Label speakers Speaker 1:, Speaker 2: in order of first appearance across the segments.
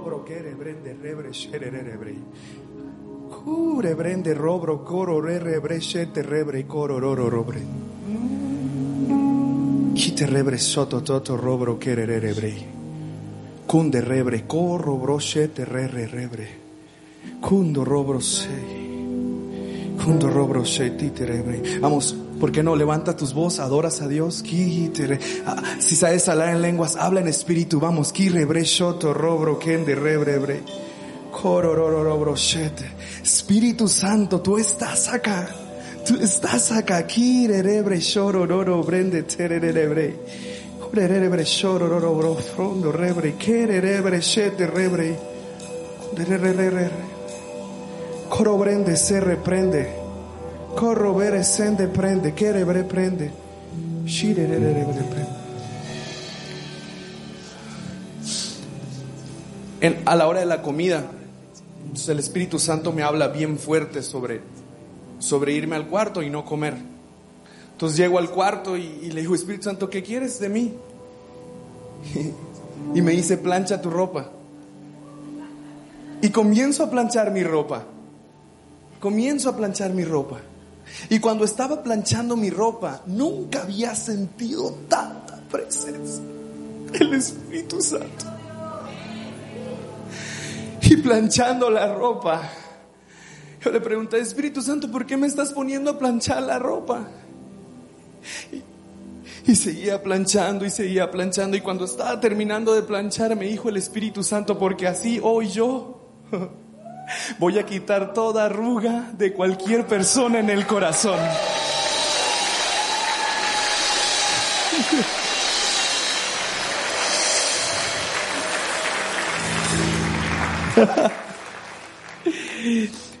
Speaker 1: robro kere brende rebre shere rebre. Kure brende robro koro re rebre shete rebre koro roro robre. Ki te rebre soto toto robro kere re rebre. Kunde rebre koro bro shete re re rebre. Kundo robro sei. Kundo robro tite rebre. Vamos, ¿por qué no levanta tus voces, adoras a Dios? Ah, Si sabes hablar en lenguas, habla en espíritu. Vamos. Espíritu Santo, tú estás acá. Tú estás acá. Bro frondo rebre. Coro brende se reprende. Corro vere sende prende. Kere bre prende. En- a la hora de la comida, el Espíritu Santo me habla bien fuerte sobre, sobre irme al cuarto y no comer. Entonces llego al cuarto y, y le digo, Espíritu Santo, ¿qué quieres de mí? y me dice, plancha tu ropa. Y comienzo a planchar mi ropa. Comienzo a planchar mi ropa. Y cuando estaba planchando mi ropa, nunca había sentido tanta presencia del Espíritu Santo. Y planchando la ropa, yo le pregunté, Espíritu Santo, ¿por qué me estás poniendo a planchar la ropa? Y, seguía planchando y seguía planchando. Y cuando estaba terminando de planchar, me dijo el Espíritu Santo, porque así hoy yo voy a quitar toda arruga de cualquier persona en el corazón.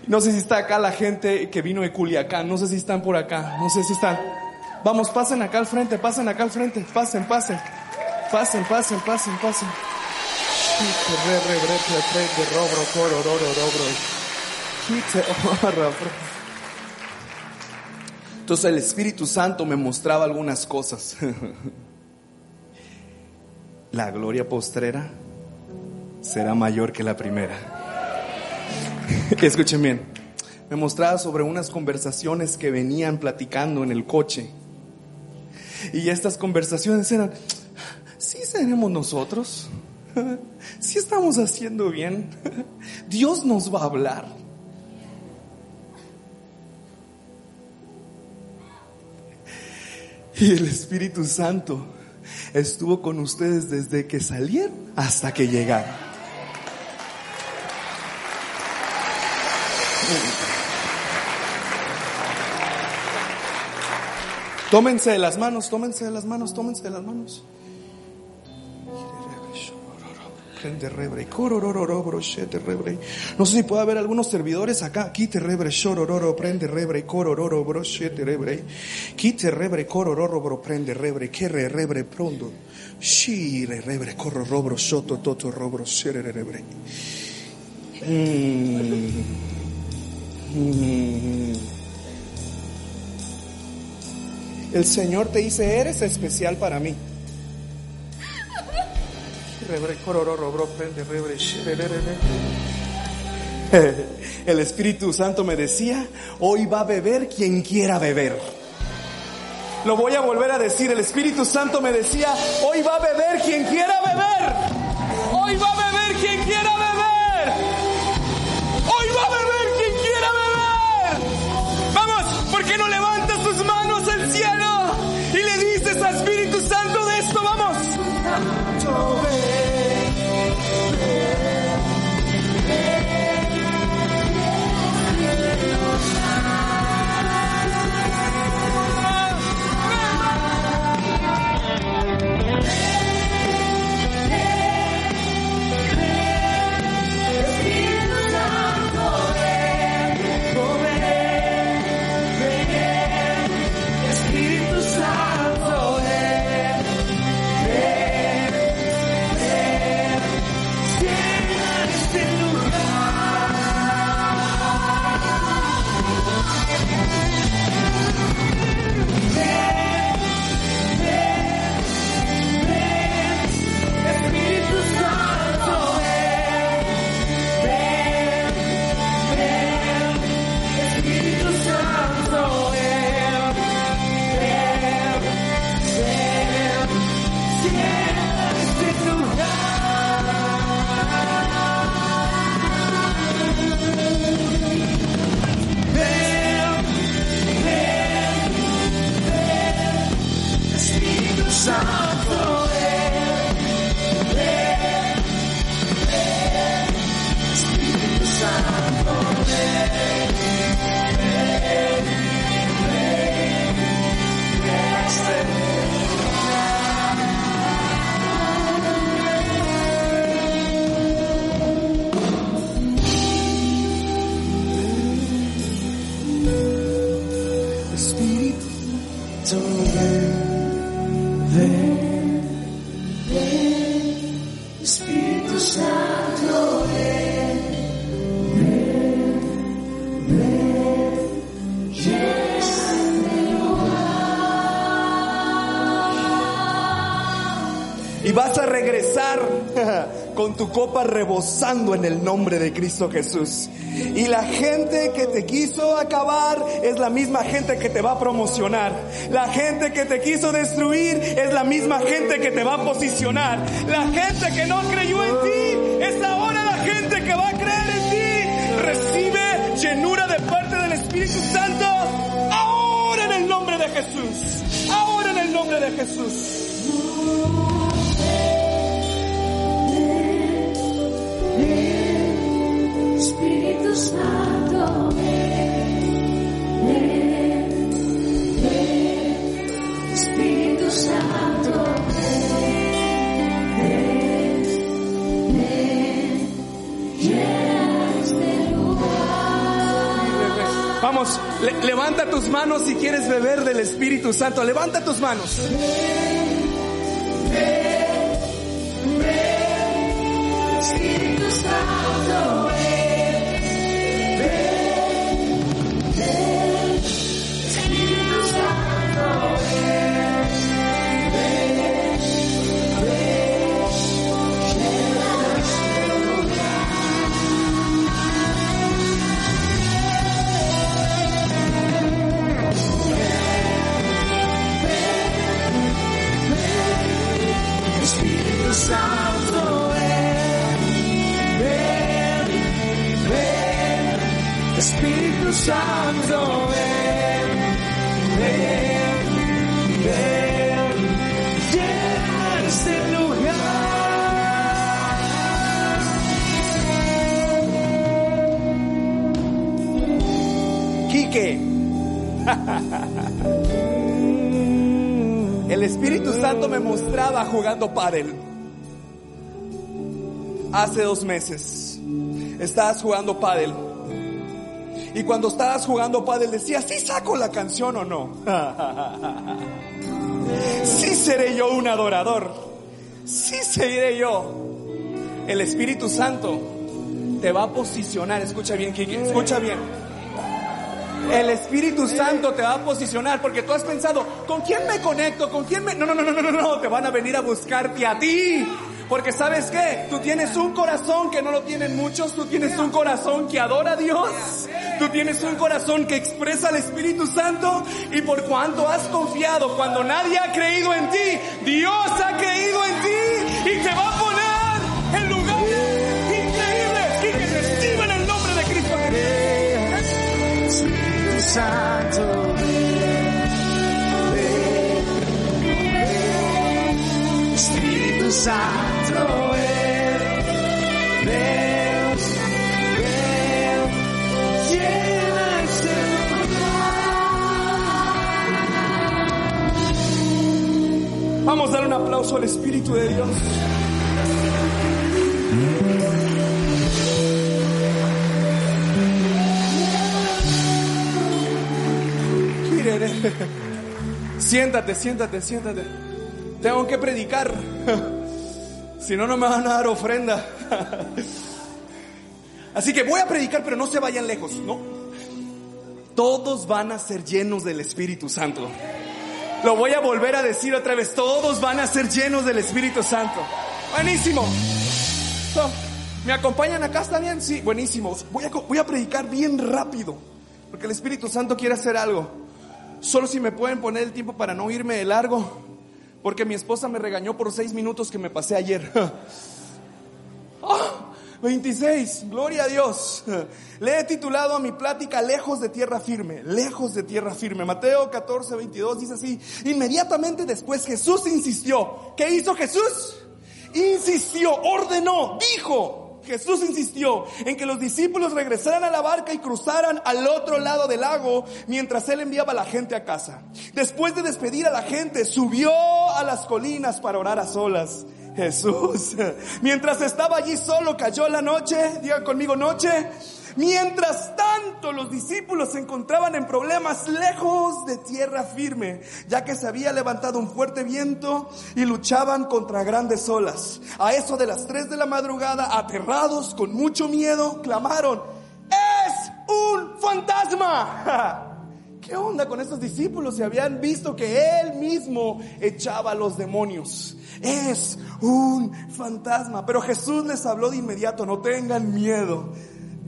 Speaker 1: No sé si está acá la gente que vino de Culiacán, no sé si están por acá, no sé si están. Vamos, pasen acá al frente, pasen acá al frente, pasen, pasen. Pasen, pasen, pasen, pasen. Entonces el Espíritu Santo me mostraba algunas cosas. La gloria postrera será mayor que la primera. Escuchen bien. Me mostraba sobre unas conversaciones que venían platicando en el coche. Y estas conversaciones eran, ¿sí seremos nosotros? ¿Sí estamos haciendo bien? Dios nos va a hablar. Y el Espíritu Santo estuvo con ustedes desde que salieron hasta que llegaron. Tómense de las manos, tómense de las manos, tómense de las manos. Rebre, rebre. No sé si puede haber algunos servidores acá. Quite rebre, shorororo, prende rebre, corororo, brochete rebre. Quite rebre, corororo, bro, prende rebre, que re rebre prondo. Shire rebre, corororo, bro, shoto, toto, robro, shere rebre. Mm. Mm. El Señor te dice, eres especial para mí. El Espíritu Santo me decía, hoy va a beber quien quiera beber. Lo voy a volver a decir, el Espíritu Santo me decía, hoy va a beber quien quiera beber. Hoy va a beber quien quiera beber. Y vas a regresar con tu copa rebosando en el nombre de Cristo Jesús. Y la gente que te quiso acabar es la misma gente que te va a promocionar. La gente que te quiso destruir es la misma gente que te va a posicionar. La gente que no creyó en ti es ahora la gente que va a creer en ti. Recibe llenura de parte del Espíritu Santo ahora en el nombre de Jesús. Ahora en el nombre de Jesús.
Speaker 2: Espíritu Santo. Espíritu.
Speaker 1: Vamos, le- levanta tus manos si quieres beber del Espíritu Santo. Levanta tus manos. Jugando pádel. Hace dos meses. Estabas jugando pádel. Y cuando estabas jugando pádel decías, ¿sí saco la canción o no? Sí seré yo un adorador. Sí seré yo. El Espíritu Santo te va a posicionar. Escucha bien, Quique. Escucha bien. El Espíritu Santo te va a posicionar porque tú has pensado, ¿con quién me conecto? ¿Con quién me.? No, no, no, no, no, no, no. Te van a venir a buscarte a ti. Porque sabes qué? Tú tienes un corazón que no lo tienen muchos. Tú tienes un corazón que adora a Dios. Tú tienes un corazón que expresa al Espíritu Santo. Y por cuanto has confiado cuando nadie ha creído en ti, Dios ha creído en ti y te va a poner
Speaker 2: Ven, ven, ven. Espíritu Santo, ven, ven. Llena lugar.
Speaker 1: Vamos a dar un aplauso al Espíritu de Dios. Siéntate, siéntate, siéntate. Tengo que predicar. Si no, no me van a dar ofrenda. Así que voy a predicar, pero no se vayan lejos, ¿no? Todos van a ser llenos del Espíritu Santo. Lo voy a volver a decir otra vez. Todos van a ser llenos del Espíritu Santo. Buenísimo. ¿Me acompañan acá? ¿Está bien? Sí, buenísimo. Voy a predicar bien rápido. Porque el Espíritu Santo quiere hacer algo. Solo si me pueden poner el tiempo para no irme de largo. Porque mi esposa me regañó por seis minutos que me pasé ayer. ¡Ah! 26, gloria a Dios. Le he titulado a mi plática Lejos de tierra firme, lejos de tierra firme. Mateo 14, 22 dice así, inmediatamente después Jesús insistió. ¿Qué hizo Jesús? Insistió, ordenó, dijo. Jesús insistió en que los discípulos regresaran a la barca y cruzaran al otro lado del lago mientras él enviaba a la gente a casa. Después de despedir a la gente, subió a las colinas para orar a solas. Jesús, mientras estaba allí solo, cayó la noche, diga conmigo noche, Mientras tanto, los discípulos se encontraban en problemas lejos de tierra firme, ya que se había levantado un fuerte viento y luchaban contra grandes olas. A eso de las tres de la madrugada, aterrados, con mucho miedo, clamaron, ¡Es un fantasma! ¿Qué onda con estos discípulos? Se habían visto que él mismo echaba a los demonios. Es un fantasma. Pero Jesús les habló de inmediato, no tengan miedo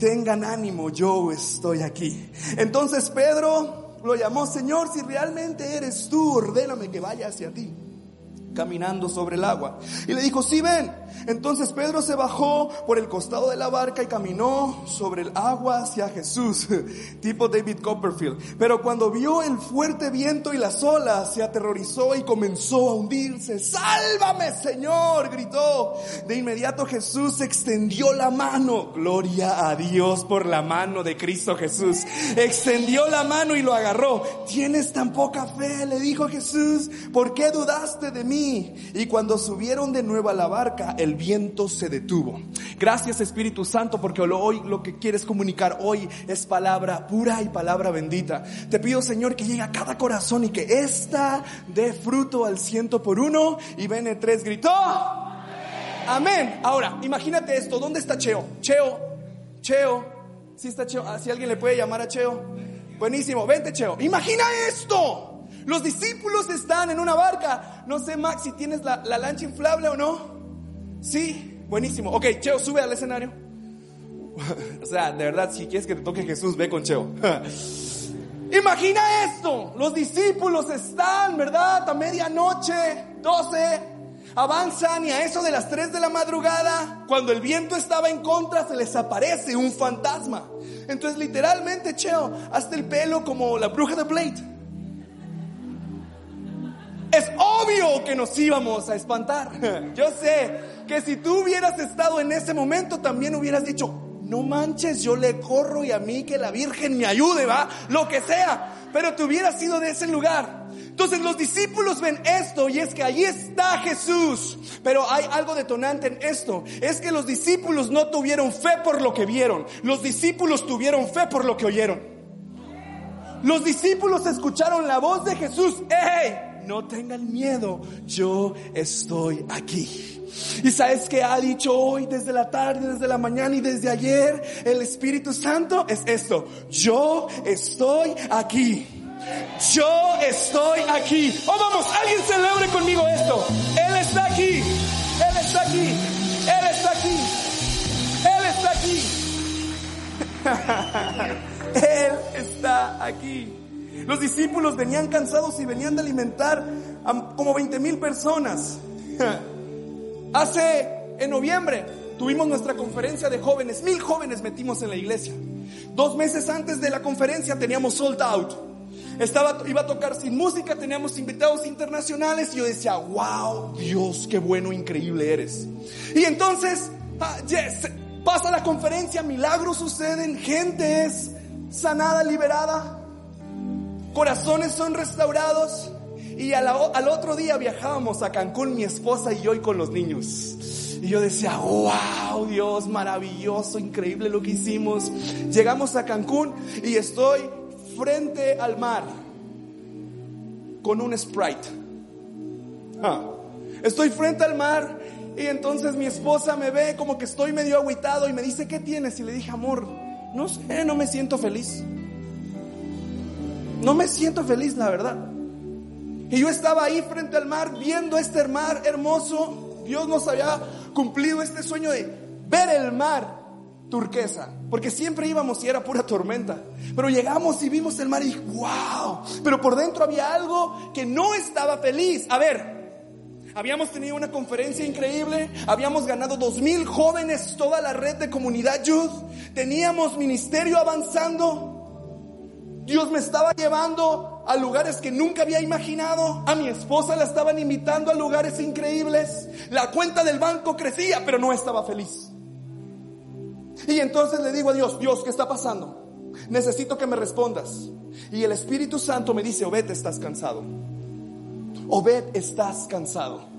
Speaker 1: tengan ánimo, yo estoy aquí. Entonces Pedro lo llamó, Señor, si realmente eres tú, ordéname que vaya hacia ti caminando sobre el agua. Y le dijo, sí, ven. Entonces Pedro se bajó por el costado de la barca y caminó sobre el agua hacia Jesús, tipo David Copperfield. Pero cuando vio el fuerte viento y las olas, se aterrorizó y comenzó a hundirse. Sálvame, Señor, gritó. De inmediato Jesús extendió la mano. Gloria a Dios por la mano de Cristo Jesús. Extendió la mano y lo agarró. ¿Tienes tan poca fe? Le dijo Jesús. ¿Por qué dudaste de mí? Y cuando subieron de nuevo a la barca, el viento se detuvo. Gracias Espíritu Santo porque hoy lo que quieres comunicar hoy es palabra pura y palabra bendita. Te pido Señor que llegue a cada corazón y que esta dé fruto al ciento por uno. Y Bene tres gritó. Amén. Ahora, imagínate esto. ¿Dónde está Cheo? Cheo, Cheo. Si está Cheo, ah, si alguien le puede llamar a Cheo. Buenísimo, vente Cheo. Imagina esto. Los discípulos están en una barca. No sé, Max, si tienes la, lancha inflable o no. Sí, buenísimo. Ok, Cheo, sube al escenario. o sea, de verdad, si quieres que te toque Jesús, ve con Cheo. Imagina esto. Los discípulos están, ¿verdad? A medianoche, 12. Avanzan y a eso de las 3 de la madrugada, cuando el viento estaba en contra, se les aparece un fantasma. Entonces, literalmente, Cheo, hasta el pelo como la bruja de Blade. Que nos íbamos a espantar. Yo sé que si tú hubieras estado en ese momento también hubieras dicho, no manches, yo le corro y a mí que la Virgen me ayude, va, lo que sea. Pero te hubieras ido de ese lugar. Entonces los discípulos ven esto y es que allí está Jesús. Pero hay algo detonante en esto. Es que los discípulos no tuvieron fe por lo que vieron. Los discípulos tuvieron fe por lo que oyeron. Los discípulos escucharon la voz de Jesús. ¡Ey! No tengan miedo, yo estoy aquí. Y sabes que ha dicho hoy, desde la tarde, desde la mañana y desde ayer, el Espíritu Santo es esto, yo estoy aquí. Yo estoy aquí. Oh, vamos, alguien celebre conmigo esto. Él está aquí. Él está aquí. Él está aquí. Él está aquí. Él está aquí. Los discípulos venían cansados y venían de alimentar como 20 mil personas. Hace, en noviembre, tuvimos nuestra conferencia de jóvenes. Mil jóvenes metimos en la iglesia. Dos meses antes de la conferencia teníamos sold out. Estaba, iba a tocar sin música, teníamos invitados internacionales y yo decía, wow, Dios, qué bueno, increíble eres. Y entonces, ah, pasa la conferencia, milagros suceden, gente es sanada, liberada corazones son restaurados. Y al, otro día viajábamos a Cancún, mi esposa y yo, y con los niños. Y yo decía, wow, Dios, maravilloso, increíble lo que hicimos. Llegamos a Cancún y estoy frente al mar con un Sprite. Ah. Estoy frente al mar y entonces mi esposa me ve como que estoy medio agüitado y me dice, ¿qué tienes? Y le dije, amor, no sé, no me siento feliz. No me siento feliz, la verdad. Y yo estaba ahí frente al mar viendo este mar hermoso. Dios nos había cumplido este sueño de ver el mar turquesa, porque siempre íbamos y era pura tormenta. Pero llegamos y vimos el mar y wow, pero por dentro había algo que no estaba feliz. A ver, habíamos tenido una conferencia increíble, habíamos ganado dos mil jóvenes, toda la red de comunidad youth, teníamos ministerio avanzando, Dios me estaba llevando a lugares que nunca había imaginado. A mi esposa la estaban invitando a lugares increíbles. La cuenta del banco crecía, pero no estaba feliz. Y entonces le digo a Dios, Dios, ¿qué está pasando? Necesito que me respondas. Y el Espíritu Santo me dice, Obed, estás cansado. Obed, estás cansado.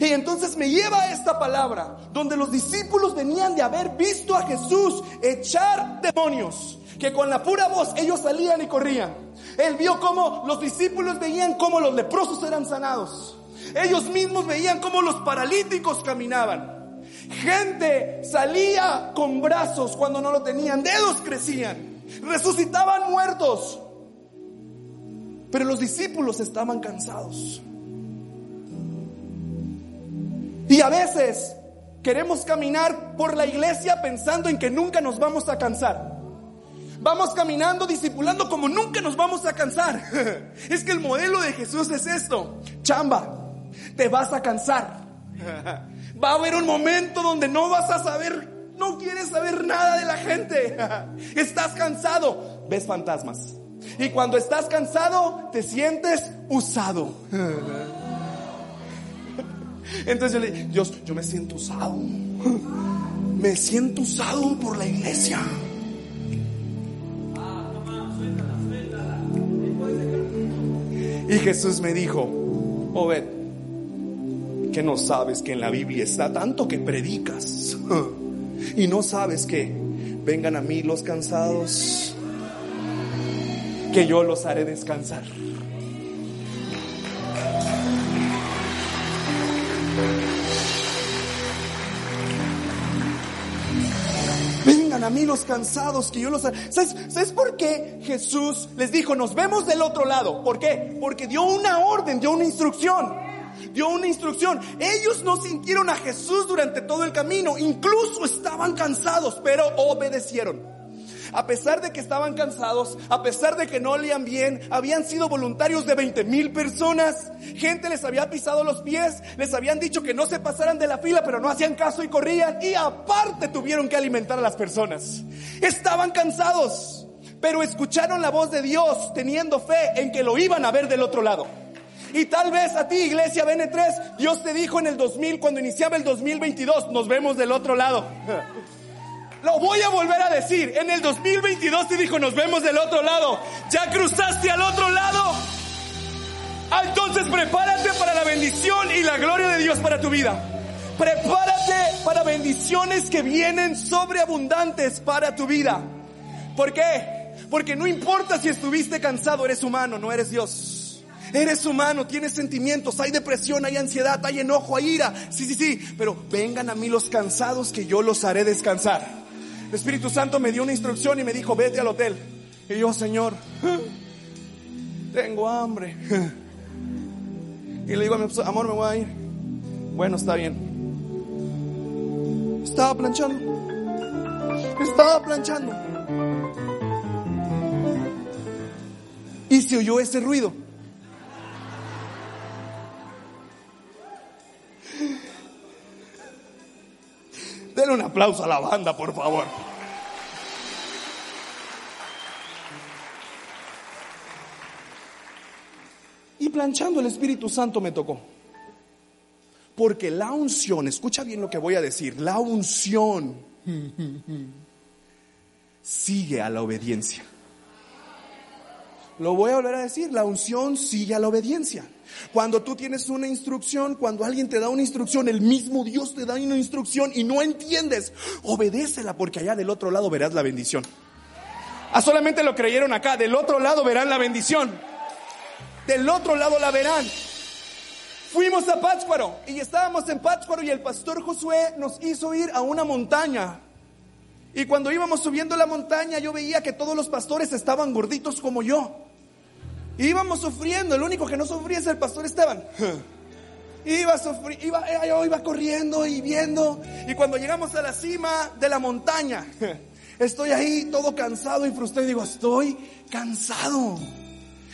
Speaker 1: Y entonces me lleva a esta palabra, donde los discípulos venían de haber visto a Jesús echar demonios, que con la pura voz ellos salían y corrían. Él vio cómo los discípulos veían cómo los leprosos eran sanados. Ellos mismos veían cómo los paralíticos caminaban. Gente salía con brazos cuando no lo tenían, dedos crecían, resucitaban muertos. Pero los discípulos estaban cansados. Y a veces queremos caminar por la iglesia pensando en que nunca nos vamos a cansar. Vamos caminando, discipulando como nunca nos vamos a cansar. Es que el modelo de Jesús es esto. Chamba, te vas a cansar. Va a haber un momento donde no vas a saber, no quieres saber nada de la gente. Estás cansado, ves fantasmas. Y cuando estás cansado, te sientes usado. Entonces yo le dije, Dios, yo me siento usado. Me siento usado por la iglesia. Y Jesús me dijo, Obed, que no sabes que en la Biblia está tanto que predicas. Y no sabes que vengan a mí los cansados, que yo los haré descansar. A mí los cansados, que yo los... ¿Sabes, ¿Sabes por qué Jesús les dijo, nos vemos del otro lado? ¿Por qué? Porque dio una orden, dio una instrucción. Dio una instrucción. Ellos no sintieron a Jesús durante todo el camino. Incluso estaban cansados, pero obedecieron. A pesar de que estaban cansados, a pesar de que no olían bien, habían sido voluntarios de 20 mil personas. Gente les había pisado los pies, les habían dicho que no se pasaran de la fila, pero no hacían caso y corrían. Y aparte tuvieron que alimentar a las personas. Estaban cansados, pero escucharon la voz de Dios teniendo fe en que lo iban a ver del otro lado. Y tal vez a ti, iglesia BN3, Dios te dijo en el 2000, cuando iniciaba el 2022, nos vemos del otro lado. Lo voy a volver a decir. En el 2022 te dijo, nos vemos del otro lado. ¿Ya cruzaste al otro lado? Ah, Entonces prepárate para la bendición y la gloria de Dios para tu vida. Prepárate para bendiciones que vienen sobreabundantes para tu vida. ¿Por qué? Porque no importa si estuviste cansado, eres humano, no eres Dios. Eres humano, tienes sentimientos, hay depresión, hay ansiedad, hay enojo, hay ira. Sí, sí, sí, pero vengan a mí los cansados que yo los haré descansar. El Espíritu Santo me dio una instrucción y me dijo, vete al hotel. Y yo, Señor, tengo hambre. Y le digo a mi amor, me voy a ir. Bueno, está bien. Estaba planchando. Estaba planchando. Y se oyó ese ruido. Denle un aplauso a la banda, por favor. Y planchando el Espíritu Santo me tocó. Porque la unción, escucha bien lo que voy a decir, la unción sigue a la obediencia. Lo voy a volver a decir, la unción sigue a la obediencia. Cuando tú tienes una instrucción, cuando alguien te da una instrucción, el mismo Dios te da una instrucción y no entiendes, obedécela porque allá del otro lado verás la bendición. Ah, solamente lo creyeron acá, del otro lado verán la bendición. Del otro lado la verán. Fuimos a Pátzcuaro y estábamos en Pátzcuaro y el pastor Josué nos hizo ir a una montaña. Y cuando íbamos subiendo la montaña yo veía que todos los pastores estaban gorditos como yo. Íbamos sufriendo, el único que no sufría es el pastor Esteban. Iba, sufri- eh, iba corriendo y viendo. Y cuando llegamos a la cima de la montaña, estoy ahí todo cansado y frustrado. Digo, estoy cansado.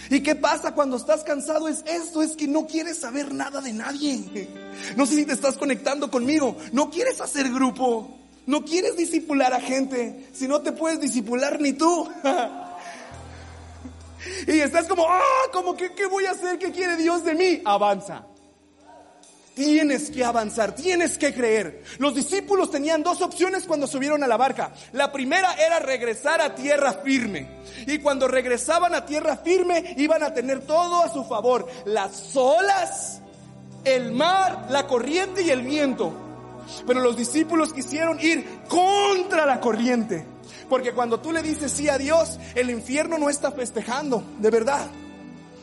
Speaker 1: ¿Y qué pasa cuando estás cansado? Es esto, es que no quieres saber nada de nadie. No sé si te estás conectando conmigo. No quieres hacer grupo. No quieres disipular a gente. Si no te puedes disipular ni tú. Y estás como, ah, como que, ¿qué voy a hacer? ¿Qué quiere Dios de mí? Avanza. Tienes que avanzar, tienes que creer. Los discípulos tenían dos opciones cuando subieron a la barca. La primera era regresar a tierra firme. Y cuando regresaban a tierra firme iban a tener todo a su favor. Las olas el mar, la corriente y el viento. Pero los discípulos quisieron ir contra la corriente. Porque cuando tú le dices sí a Dios, el infierno no está festejando, de verdad.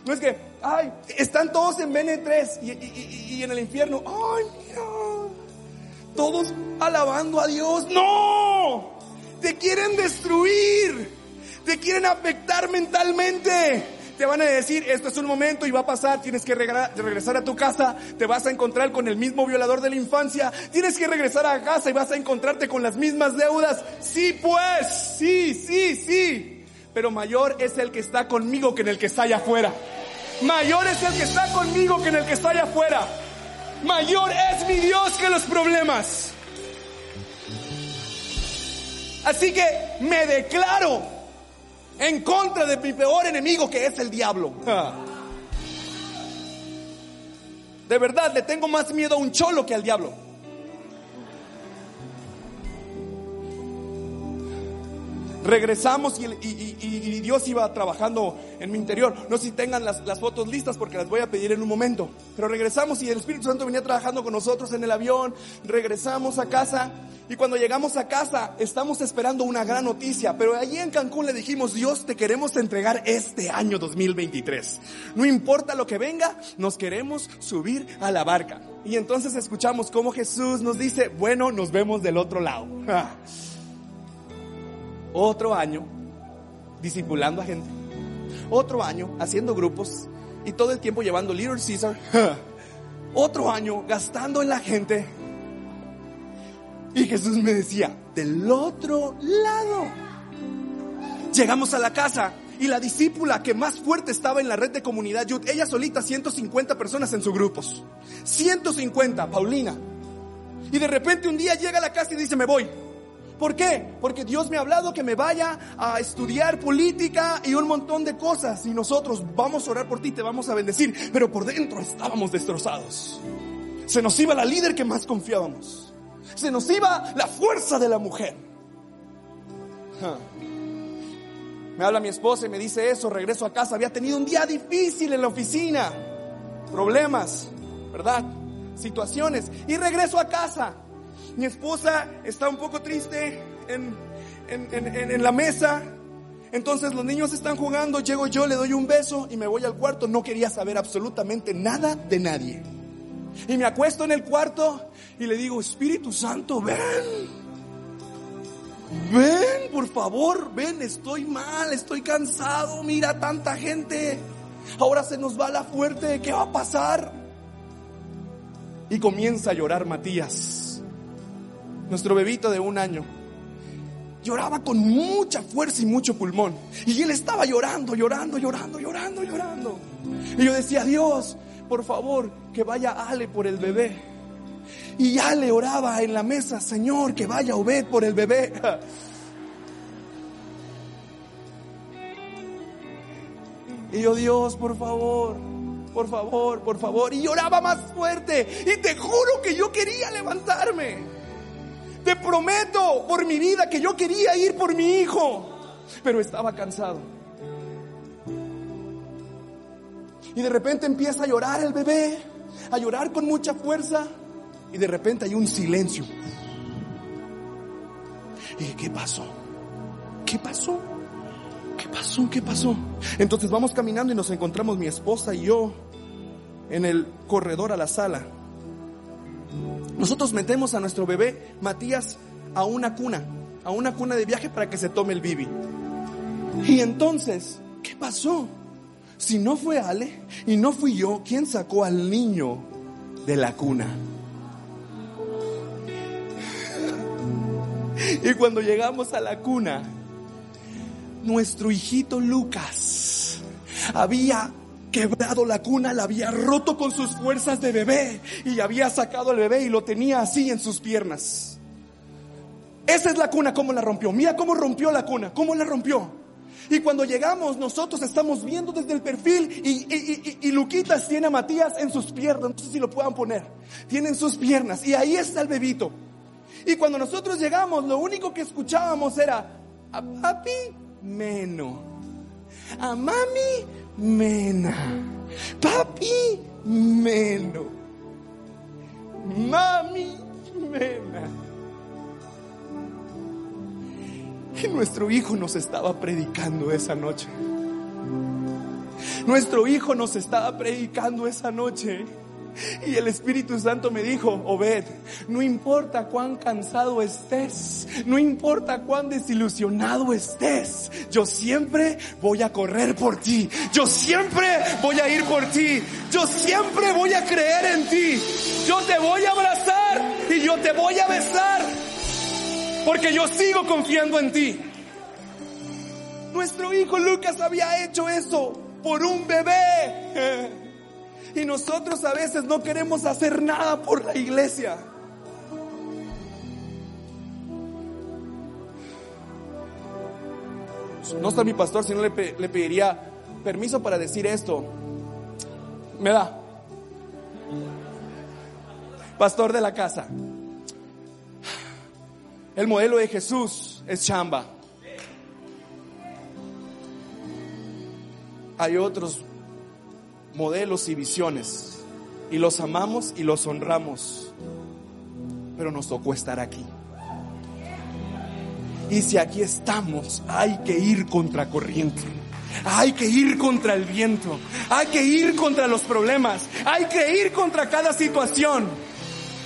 Speaker 1: No es que, ay, están todos en BN3 y, en el infierno, ay, mira, todos alabando a Dios. No, te quieren destruir, te quieren afectar mentalmente. Te van a decir, esto es un momento y va a pasar, tienes que regresar a tu casa, te vas a encontrar con el mismo violador de la infancia, tienes que regresar a casa y vas a encontrarte con las mismas deudas. Sí, pues, sí, sí, sí. Pero mayor es el que está conmigo que en el que está allá afuera. Mayor es el que está conmigo que en el que está allá afuera. Mayor es mi Dios que los problemas. Así que me declaro en contra de mi peor enemigo que es el diablo. De verdad, le tengo más miedo a un cholo que al diablo. Regresamos y, Dios iba trabajando en mi interior. No sé si tengan las, las fotos listas porque las voy a pedir en un momento. Pero regresamos y el Espíritu Santo venía trabajando con nosotros en el avión. Regresamos a casa y cuando llegamos a casa estamos esperando una gran noticia. Pero allí en Cancún le dijimos, Dios, te queremos entregar este año 2023. No importa lo que venga, nos queremos subir a la barca. Y entonces escuchamos cómo Jesús nos dice, bueno, nos vemos del otro lado. Otro año discipulando a gente. Otro año haciendo grupos y todo el tiempo llevando Little Caesar. Otro año gastando en la gente. Y Jesús me decía, del otro lado. Llegamos a la casa y la discípula que más fuerte estaba en la red de comunidad Youth, ella solita 150 personas en sus grupos. 150, Paulina. Y de repente un día llega a la casa y dice, me voy. ¿Por qué? Porque Dios me ha hablado que me vaya a estudiar política y un montón de cosas. Y nosotros vamos a orar por ti, te vamos a bendecir. Pero por dentro estábamos destrozados. Se nos iba la líder que más confiábamos. Se nos iba la fuerza de la mujer. Me habla mi esposa y me dice eso, regreso a casa. Había tenido un día difícil en la oficina. Problemas, ¿verdad? Situaciones. Y regreso a casa. Mi esposa está un poco triste en, en, en, en, la mesa. Entonces los niños están jugando, llego yo, le doy un beso y me voy al cuarto. No quería saber absolutamente nada de nadie. Y me acuesto en el cuarto y le digo, Espíritu Santo, ven. Ven, por favor, ven, estoy mal, estoy cansado, mira tanta gente. Ahora se nos va la fuerte, ¿qué va a pasar? Y comienza a llorar Matías, nuestro bebito de un año. Lloraba con mucha fuerza y mucho pulmón. Y él estaba llorando, llorando, llorando, llorando, llorando. Y yo decía, Dios, por favor, que vaya Ale por el bebé. Y ya le oraba en la mesa, Señor, que vaya Obed por el bebé. Y yo, Dios, por favor, por favor, por favor. Y lloraba más fuerte. Y te juro que yo quería levantarme. Te prometo por mi vida que yo quería ir por mi hijo. Pero estaba cansado. Y de repente empieza a llorar el bebé, a llorar con mucha fuerza. Y de repente hay un silencio. ¿Y qué pasó? ¿Qué pasó? ¿Qué pasó? ¿Qué pasó? Entonces vamos caminando y nos encontramos mi esposa y yo en el corredor a la sala. Nosotros metemos a nuestro bebé Matías a una cuna, a una cuna de viaje para que se tome el bibi. Y entonces, ¿qué pasó? Si no fue Ale y no fui yo, ¿quién sacó al niño de la cuna? Y cuando llegamos a la cuna, nuestro hijito Lucas había quebrado la cuna, la había roto con sus fuerzas de bebé y había sacado al bebé y lo tenía así en sus piernas. Esa es la cuna, cómo la rompió. Mira cómo rompió la cuna, cómo la rompió. Y cuando llegamos, nosotros estamos viendo desde el perfil y, y, y, y, Luquitas tiene a Matías en sus piernas. No sé si lo puedan poner. Tienen sus piernas y ahí está el bebito. Y cuando nosotros llegamos, lo único que escuchábamos era a papi meno, a mami Mena. Papi, Meno. Mami, Mena. Y nuestro hijo nos estaba predicando esa noche. Nuestro hijo nos estaba predicando esa noche y el Espíritu Santo me dijo, Obed, no importa cuán cansado estés, no importa cuán desilusionado estés, yo siempre voy a correr por ti, yo siempre voy a ir por ti, yo siempre voy a creer en ti, yo te voy a abrazar y yo te voy a besar, porque yo sigo confiando en ti. Nuestro hijo Lucas había hecho eso por un bebé. Y nosotros a veces no queremos hacer nada por la iglesia. No está mi pastor, si no le, pediría permiso para decir esto. Me da. Pastor de la casa. El modelo de Jesús es chamba. Hay otros modelos y visiones y los amamos y los honramos, pero nos tocó estar aquí. Y si aquí estamos, hay que ir contra corriente. Hay que ir contra el viento. Hay que ir contra los problemas. Hay que ir contra cada situación.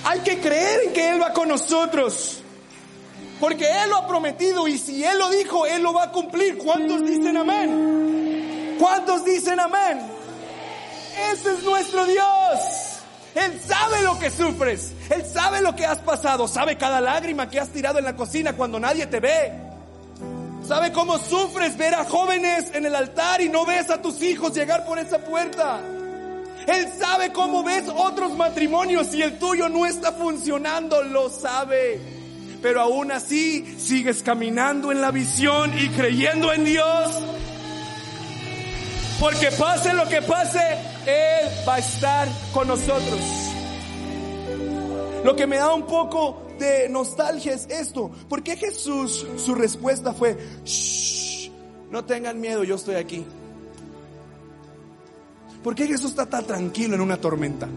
Speaker 1: Hay que creer en que Él va con nosotros. Porque Él lo ha prometido y si Él lo dijo, Él lo va a cumplir. ¿Cuántos dicen amén? ¿Cuántos dicen amén? Ese es nuestro Dios. Él sabe lo que sufres. Él sabe lo que has pasado. Sabe cada lágrima que has tirado en la cocina cuando nadie te ve. Sabe cómo sufres ver a jóvenes en el altar y no ves a tus hijos llegar por esa puerta. Él sabe cómo ves otros matrimonios y el tuyo no está funcionando. Lo sabe. Pero aún así sigues caminando en la visión y creyendo en Dios. Porque pase lo que pase, Él va a estar con nosotros. Lo que me da un poco de nostalgia es esto. ¿Por qué Jesús, su respuesta fue, no tengan miedo, yo estoy aquí? ¿Por qué Jesús está tan tranquilo en una tormenta?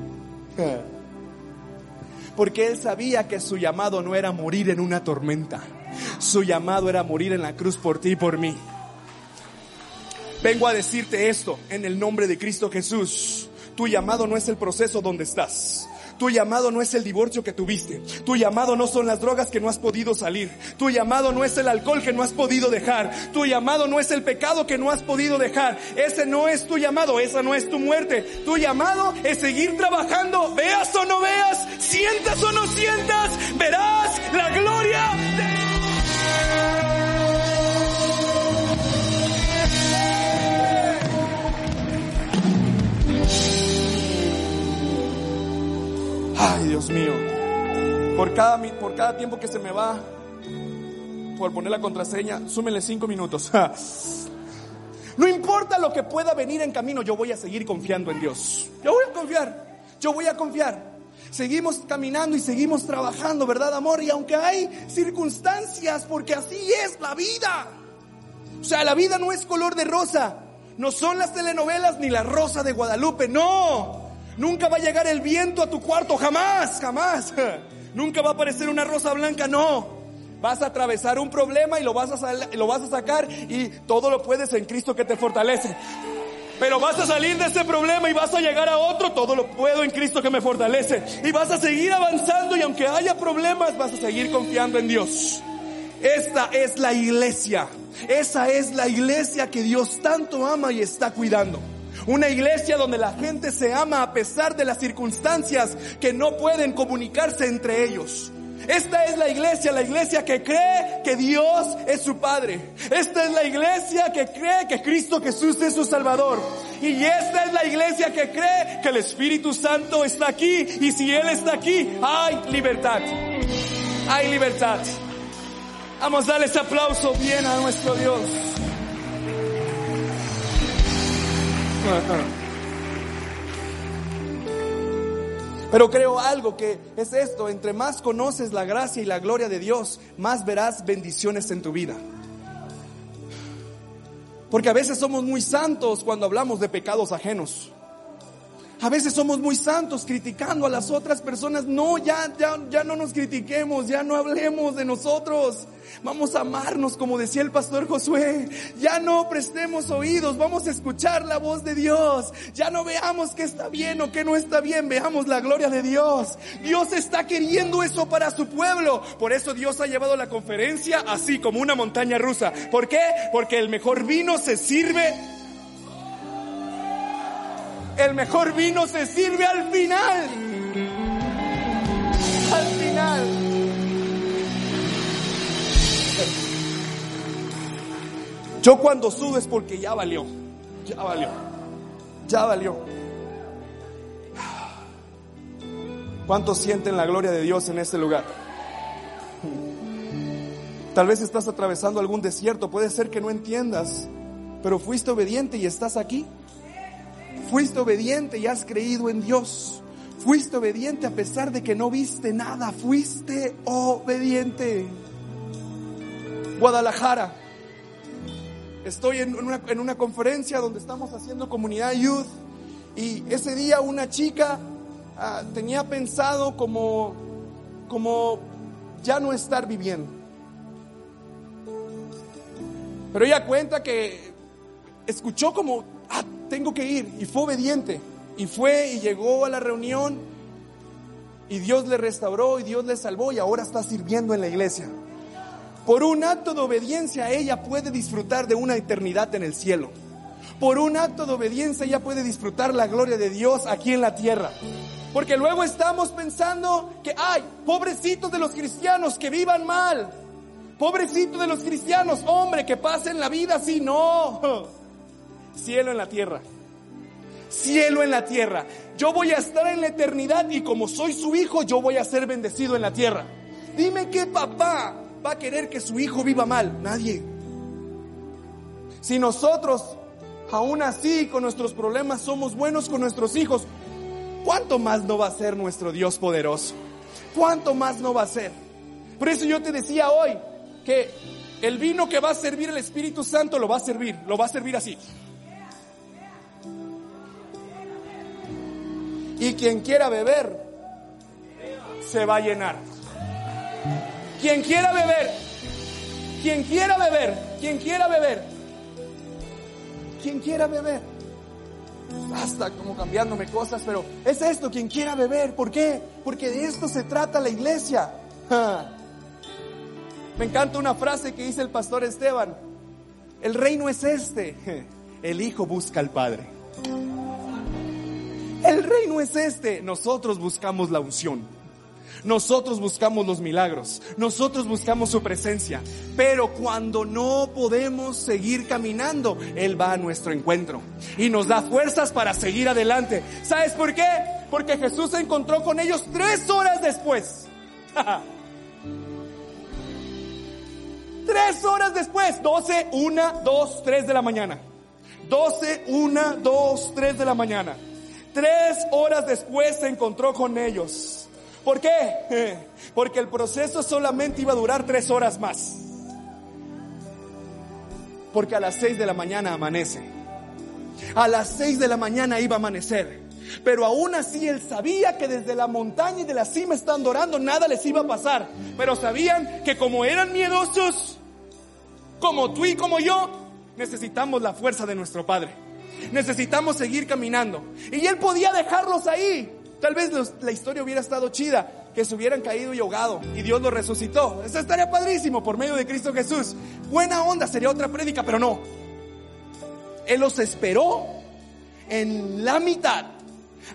Speaker 1: Porque Él sabía que su llamado no era morir en una tormenta. Su llamado era morir en la cruz por ti y por mí. Vengo a decirte esto en el nombre de Cristo Jesús. Tu llamado no es el proceso donde estás. Tu llamado no es el divorcio que tuviste. Tu llamado no son las drogas que no has podido salir. Tu llamado no es el alcohol que no has podido dejar. Tu llamado no es el pecado que no has podido dejar. Ese no es tu llamado, esa no es tu muerte. Tu llamado es seguir trabajando, veas o no veas, sientas o no sientas, verás la gloria de Ay, Dios mío. Por cada, por cada tiempo que se me va, por poner la contraseña, súmenle cinco minutos. No importa lo que pueda venir en camino, yo voy a seguir confiando en Dios. Yo voy a confiar, yo voy a confiar. Seguimos caminando y seguimos trabajando, ¿verdad, amor? Y aunque hay circunstancias, porque así es la vida. O sea, la vida no es color de rosa. No son las telenovelas ni la rosa de Guadalupe, no. Nunca va a llegar el viento a tu cuarto, jamás, jamás. Nunca va a aparecer una rosa blanca, no. Vas a atravesar un problema y lo vas a, lo vas a sacar y todo lo puedes en Cristo que te fortalece. Pero vas a salir de ese problema y vas a llegar a otro, todo lo puedo en Cristo que me fortalece. Y vas a seguir avanzando y aunque haya problemas, vas a seguir confiando en Dios. Esta es la iglesia. Esa es la iglesia que Dios tanto ama y está cuidando. Una iglesia donde la gente se ama a pesar de las circunstancias que no pueden comunicarse entre ellos. Esta es la iglesia, la iglesia que cree que Dios es su Padre. Esta es la iglesia que cree que Cristo Jesús es su Salvador. Y esta es la iglesia que cree que el Espíritu Santo está aquí. Y si Él está aquí, hay libertad. Hay libertad. Vamos a darle ese aplauso bien a nuestro Dios. Pero creo algo que es esto, entre más conoces la gracia y la gloria de Dios, más verás bendiciones en tu vida. Porque a veces somos muy santos cuando hablamos de pecados ajenos. A veces somos muy santos criticando a las otras personas. No, ya, ya, ya no nos critiquemos, ya no hablemos de nosotros. Vamos a amarnos, como decía el pastor Josué. Ya no prestemos oídos, vamos a escuchar la voz de Dios. Ya no veamos qué está bien o qué no está bien, veamos la gloria de Dios. Dios está queriendo eso para su pueblo. Por eso Dios ha llevado la conferencia así como una montaña rusa. ¿Por qué? Porque el mejor vino se sirve el mejor vino se sirve al final. Al final. Yo cuando sudo es porque ya valió. Ya valió. Ya valió. ¿Cuántos sienten la gloria de Dios en este lugar? Tal vez estás atravesando algún desierto, puede ser que no entiendas, pero fuiste obediente y estás aquí. Fuiste obediente y has creído en Dios. Fuiste obediente a pesar de que no viste nada. Fuiste obediente. Guadalajara. Estoy en una, en una conferencia donde estamos haciendo comunidad youth y ese día una chica ah, tenía pensado como, como ya no estar viviendo. Pero ella cuenta que escuchó como, tengo que ir. Y fue obediente. Y fue y llegó a la reunión. Y Dios le restauró y Dios le salvó y ahora está sirviendo en la iglesia. Por un acto de obediencia ella puede disfrutar de una eternidad en el cielo. Por un acto de obediencia ella puede disfrutar la gloria de Dios aquí en la tierra. Porque luego estamos pensando que, ay, pobrecitos de los cristianos que vivan mal. Pobrecitos de los cristianos, hombre, que pasen la vida así. No. Cielo en la tierra. Cielo en la tierra. Yo voy a estar en la eternidad y como soy su hijo, yo voy a ser bendecido en la tierra. Dime qué papá va a querer que su hijo viva mal. Nadie. Si nosotros, aún así, con nuestros problemas, somos buenos con nuestros hijos, ¿cuánto más no va a ser nuestro Dios poderoso? ¿Cuánto más no va a ser? Por eso yo te decía hoy que el vino que va a servir el Espíritu Santo lo va a servir, lo va a servir así. Y quien quiera beber, se va a llenar. Quien quiera beber, quien quiera beber, quien quiera beber, quien quiera beber. Basta como cambiándome cosas, pero es esto, quien quiera beber. ¿Por qué? Porque de esto se trata la iglesia. Me encanta una frase que dice el pastor Esteban. El reino es este. El hijo busca al padre. El reino es este. Nosotros buscamos la unción. Nosotros buscamos los milagros. Nosotros buscamos su presencia. Pero cuando no podemos seguir caminando, Él va a nuestro encuentro. Y nos da fuerzas para seguir adelante. ¿Sabes por qué? Porque Jesús se encontró con ellos tres horas después. tres horas después. Doce, una, dos, tres de la mañana. Doce, una, dos, tres de la mañana. Tres horas después se encontró con ellos. ¿Por qué? Porque el proceso solamente iba a durar tres horas más. Porque a las seis de la mañana amanece. A las seis de la mañana iba a amanecer. Pero aún así él sabía que desde la montaña y de la cima estando orando nada les iba a pasar. Pero sabían que como eran miedosos, como tú y como yo, necesitamos la fuerza de nuestro Padre. Necesitamos seguir caminando. Y él podía dejarlos ahí. Tal vez la historia hubiera estado chida, que se hubieran caído y ahogado y Dios los resucitó. Eso estaría padrísimo por medio de Cristo Jesús. Buena onda, sería otra prédica, pero no. Él los esperó en la mitad,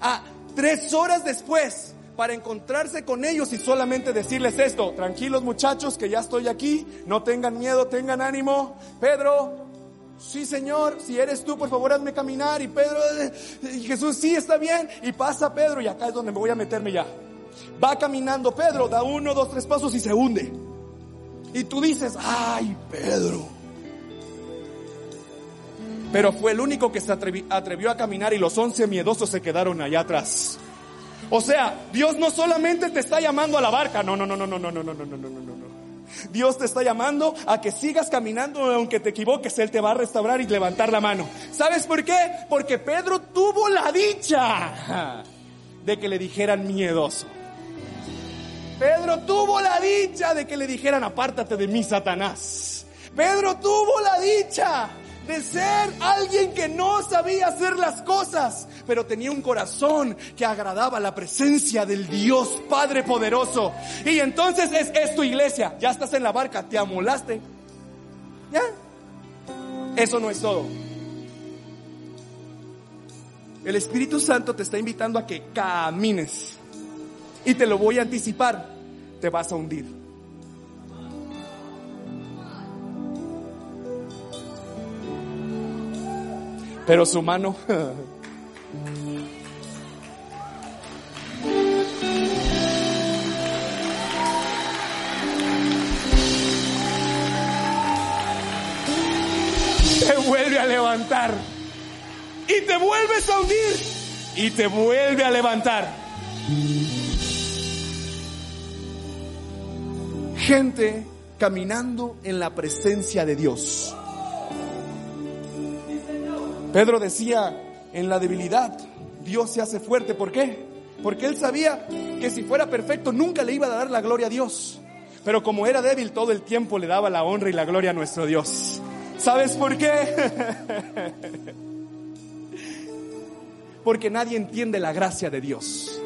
Speaker 1: a tres horas después, para encontrarse con ellos y solamente decirles esto, tranquilos muchachos que ya estoy aquí, no tengan miedo, tengan ánimo. Pedro, Sí, Señor, si eres tú, por favor, hazme caminar. Y Pedro, y Jesús, sí, está bien. Y pasa Pedro, y acá es donde me voy a meterme ya. Va caminando Pedro, da uno, dos, tres pasos y se hunde. Y tú dices, ay, Pedro. Pero fue el único que se atrevió a caminar y los once miedosos se quedaron allá atrás. O sea, Dios no solamente te está llamando a la barca, no, no, no, no, no, no, no, no, no, no, no, no. Dios te está llamando a que sigas caminando, aunque te equivoques, Él te va a restaurar y levantar la mano. ¿Sabes por qué? Porque Pedro tuvo la dicha de que le dijeran miedoso. Pedro tuvo la dicha de que le dijeran apártate de mí, Satanás. Pedro tuvo la dicha de ser alguien que no sabía hacer las cosas, pero tenía un corazón que agradaba la presencia del Dios Padre poderoso. Y entonces es, es tu iglesia, ya estás en la barca, te amolaste. ¿Ya? Eso no es todo. El Espíritu Santo te está invitando a que camines. Y te lo voy a anticipar, te vas a hundir. Pero su mano te vuelve a levantar y te vuelves a hundir y te vuelve a levantar. Gente caminando en la presencia de Dios. Pedro decía, en la debilidad Dios se hace fuerte. ¿Por qué? Porque él sabía que si fuera perfecto nunca le iba a dar la gloria a Dios. Pero como era débil todo el tiempo le daba la honra y la gloria a nuestro Dios. ¿Sabes por qué? Porque nadie entiende la gracia de Dios.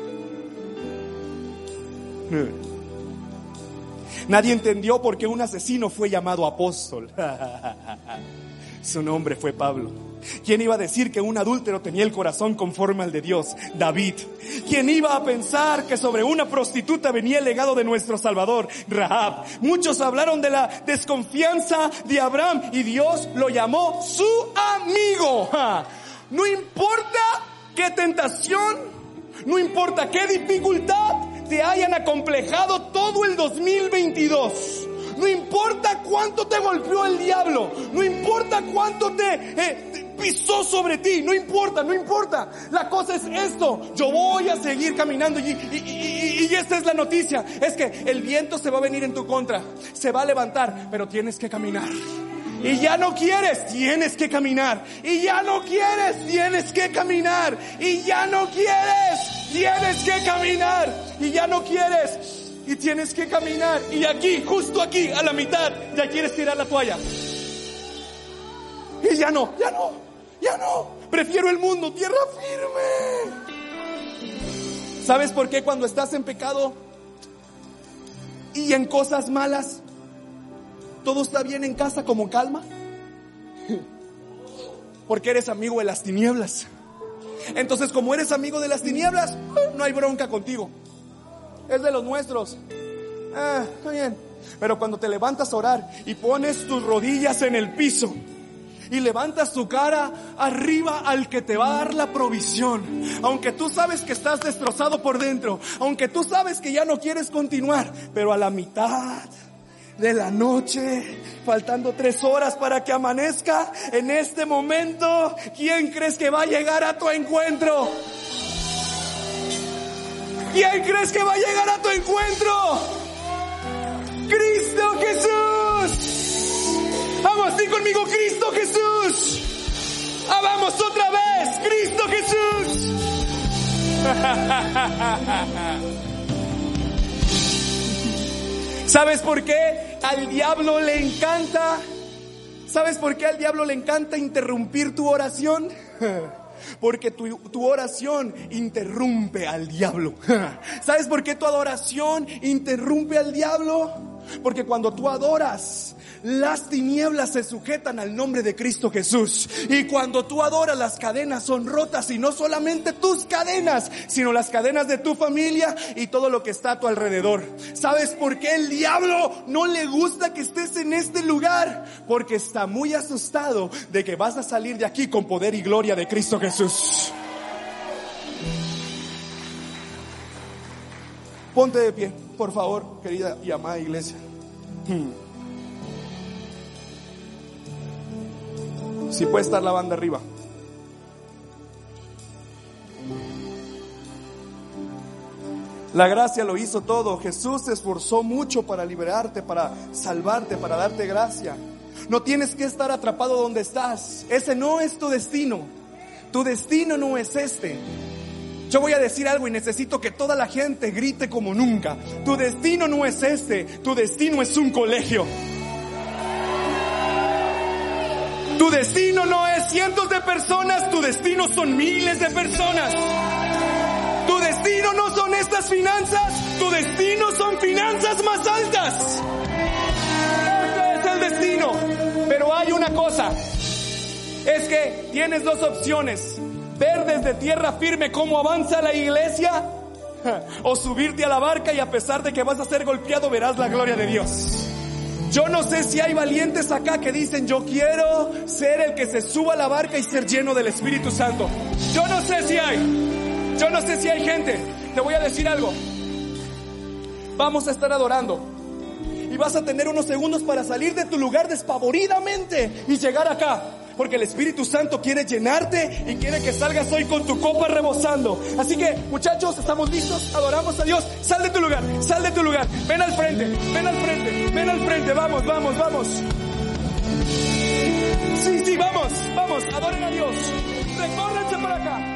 Speaker 1: Nadie entendió por qué un asesino fue llamado apóstol. Su nombre fue Pablo. ¿Quién iba a decir que un adúltero tenía el corazón conforme al de Dios? David. ¿Quién iba a pensar que sobre una prostituta venía el legado de nuestro Salvador? Rahab. Muchos hablaron de la desconfianza de Abraham y Dios lo llamó su amigo. No importa qué tentación, no importa qué dificultad te hayan acomplejado todo el 2022. No importa cuánto te golpeó el diablo. No importa cuánto te, eh, pisó sobre ti. No importa, no importa. La cosa es esto. Yo voy a seguir caminando y, y, y, esta es la noticia. Es que el viento se va a venir en tu contra. Se va a levantar, pero tienes que caminar. Y ya no quieres, tienes que caminar. Y ya no quieres, tienes que caminar. Y ya no quieres, tienes que caminar. Y ya no quieres, y tienes que caminar. Y aquí, justo aquí, a la mitad, ya quieres tirar la toalla. Y ya no, ya no, ya no. Prefiero el mundo, tierra firme. ¿Sabes por qué cuando estás en pecado y en cosas malas, todo está bien en casa como calma? Porque eres amigo de las tinieblas. Entonces, como eres amigo de las tinieblas, no hay bronca contigo es de los nuestros. Ah, está bien. Pero cuando te levantas a orar y pones tus rodillas en el piso y levantas tu cara arriba al que te va a dar la provisión, aunque tú sabes que estás destrozado por dentro, aunque tú sabes que ya no quieres continuar, pero a la mitad de la noche, faltando tres horas para que amanezca, en este momento, ¿quién crees que va a llegar a tu encuentro? ¿Quién crees que va a llegar a tu encuentro? Cristo Jesús. Vamos, di conmigo, Cristo Jesús. Ah, vamos otra vez, Cristo Jesús. ¿Sabes por qué al diablo le encanta? ¿Sabes por qué al diablo le encanta interrumpir tu oración? Porque tu, tu, oración interrumpe al diablo. ¿Sabes por qué tu adoración interrumpe al diablo? Porque cuando tú adoras, las tinieblas se sujetan al nombre de Cristo Jesús. Y cuando tú adoras, las cadenas son rotas y no solamente tus cadenas, sino las cadenas de tu familia y todo lo que está a tu alrededor. ¿Sabes por qué el diablo no le gusta que estés en este lugar? Porque está muy asustado de que vas a salir de aquí con poder y gloria de Cristo Jesús. Ponte de pie, por favor, querida y amada iglesia. Hmm. Si puede estar la banda arriba. La gracia lo hizo todo. Jesús se esforzó mucho para liberarte, para salvarte, para darte gracia. No tienes que estar atrapado donde estás. Ese no es tu destino. Tu destino no es este. Yo voy a decir algo y necesito que toda la gente grite como nunca. Tu destino no es este. Tu destino es un colegio. Tu destino no es cientos de personas. Tu destino son miles de personas. Tu destino no son estas finanzas, tu destino son finanzas más altas. Este es el destino. Pero hay una cosa, es que tienes dos opciones. Ver desde tierra firme cómo avanza la iglesia o subirte a la barca y a pesar de que vas a ser golpeado verás la gloria de Dios. Yo no sé si hay valientes acá que dicen yo quiero ser el que se suba a la barca y ser lleno del Espíritu Santo. Yo no sé si hay. Yo no sé si hay gente. Te voy a decir algo. Vamos a estar adorando. Y vas a tener unos segundos para salir de tu lugar despavoridamente y llegar acá. Porque el Espíritu Santo quiere llenarte y quiere que salgas hoy con tu copa rebosando. Así que, muchachos, estamos listos, adoramos a Dios. Sal de tu lugar, sal de tu lugar. Ven al frente, ven al frente, ven al frente. Vamos, vamos, vamos. Sí, sí, vamos, vamos, adoren a Dios. Recórrense para acá.